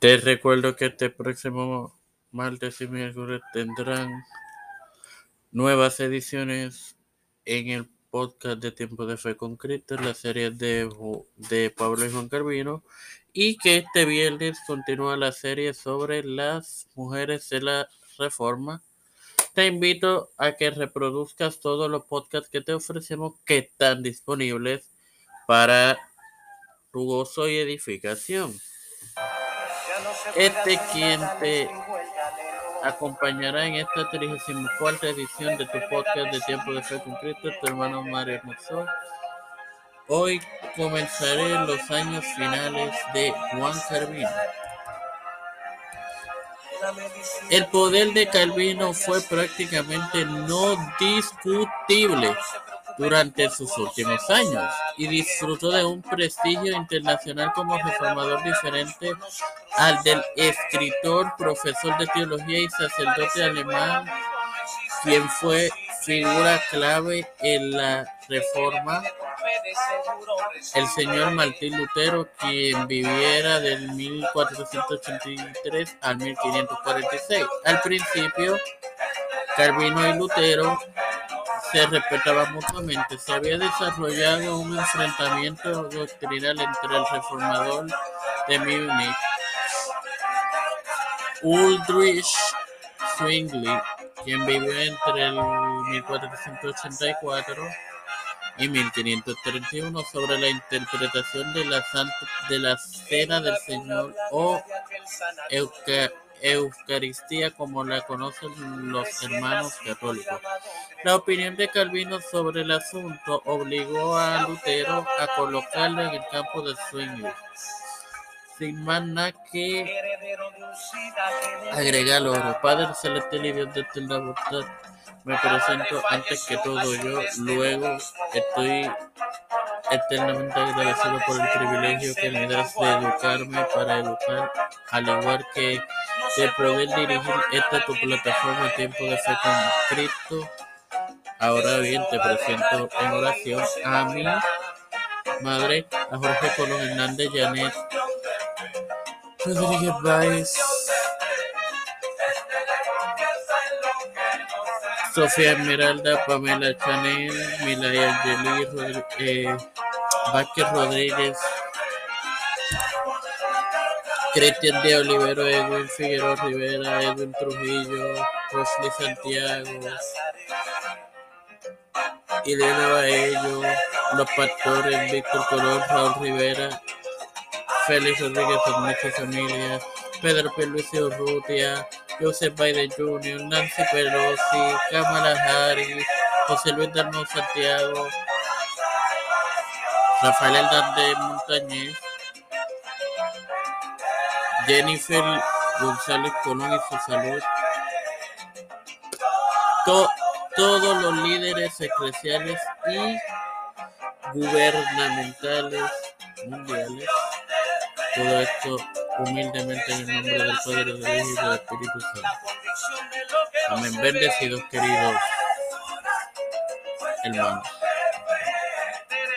Te recuerdo que este próximo martes y miércoles tendrán nuevas ediciones en el podcast de Tiempo de Fe con Cristo, la serie de, de Pablo y Juan Carvino, y que este viernes continúa la serie sobre las mujeres de la Reforma. Te invito a que reproduzcas todos los podcasts que te ofrecemos que están disponibles para tu gozo y edificación. Este quien te acompañará en esta 34 edición de tu podcast de Tiempo de Fe con Cristo, tu hermano Mario Hermoso. Hoy comenzaré los años finales de Juan Calvino. El poder de Calvino fue prácticamente no discutible durante sus últimos años y disfrutó de un prestigio internacional como reformador diferente al del escritor, profesor de teología y sacerdote alemán, quien fue figura clave en la reforma, el señor Martín Lutero, quien viviera del 1483 al 1546. Al principio, Calvino y Lutero se respetaban mutuamente. Se había desarrollado un enfrentamiento doctrinal entre el reformador de Múnich, Ulrich Zwingli, quien vivió entre el 1484 y 1531 sobre la interpretación de la, de la Cena del Señor o Eucaristía como la conocen los hermanos católicos. La opinión de Calvino sobre el asunto obligó a Lutero a colocarlo en el campo de Zwingli. Sin más nada que agregar oro. Padre celestial y Dios de eterna voluntad, me presento antes que todo yo, luego estoy eternamente agradecido por el privilegio que me das de educarme para educar, al igual que de poder dirigir esta tu plataforma Tiempo de Fe con Cristo. Ahora bien, te presento en oración a mi madre, a Jorge Colón Hernández, Janet Rodríguez Baez, Sofía Esmeralda, Pamela Chanel, Milaya Angeli, eh, Vázquez Rodríguez, Cristian de Olivero, Edwin Figueroa Rivera, Edwin Trujillo, Rosly Santiago, Elena Baello, Los Pastores, Víctor Colón, Raúl Rivera, Félix Rodríguez muchas familias, Pedro Luis Urrutia, Joseph Biden Jr., Nancy Pelosi, Kamala Harris, José Luis Dalmau Santiago, Rafael Hernández Montañez, Jennifer González Colón y su salud. todos los líderes eclesiales y gubernamentales mundiales. Todo esto humildemente en el nombre del Padre, del Hijo y del Espíritu Santo. Amén. Bendecidos, queridos hermanos.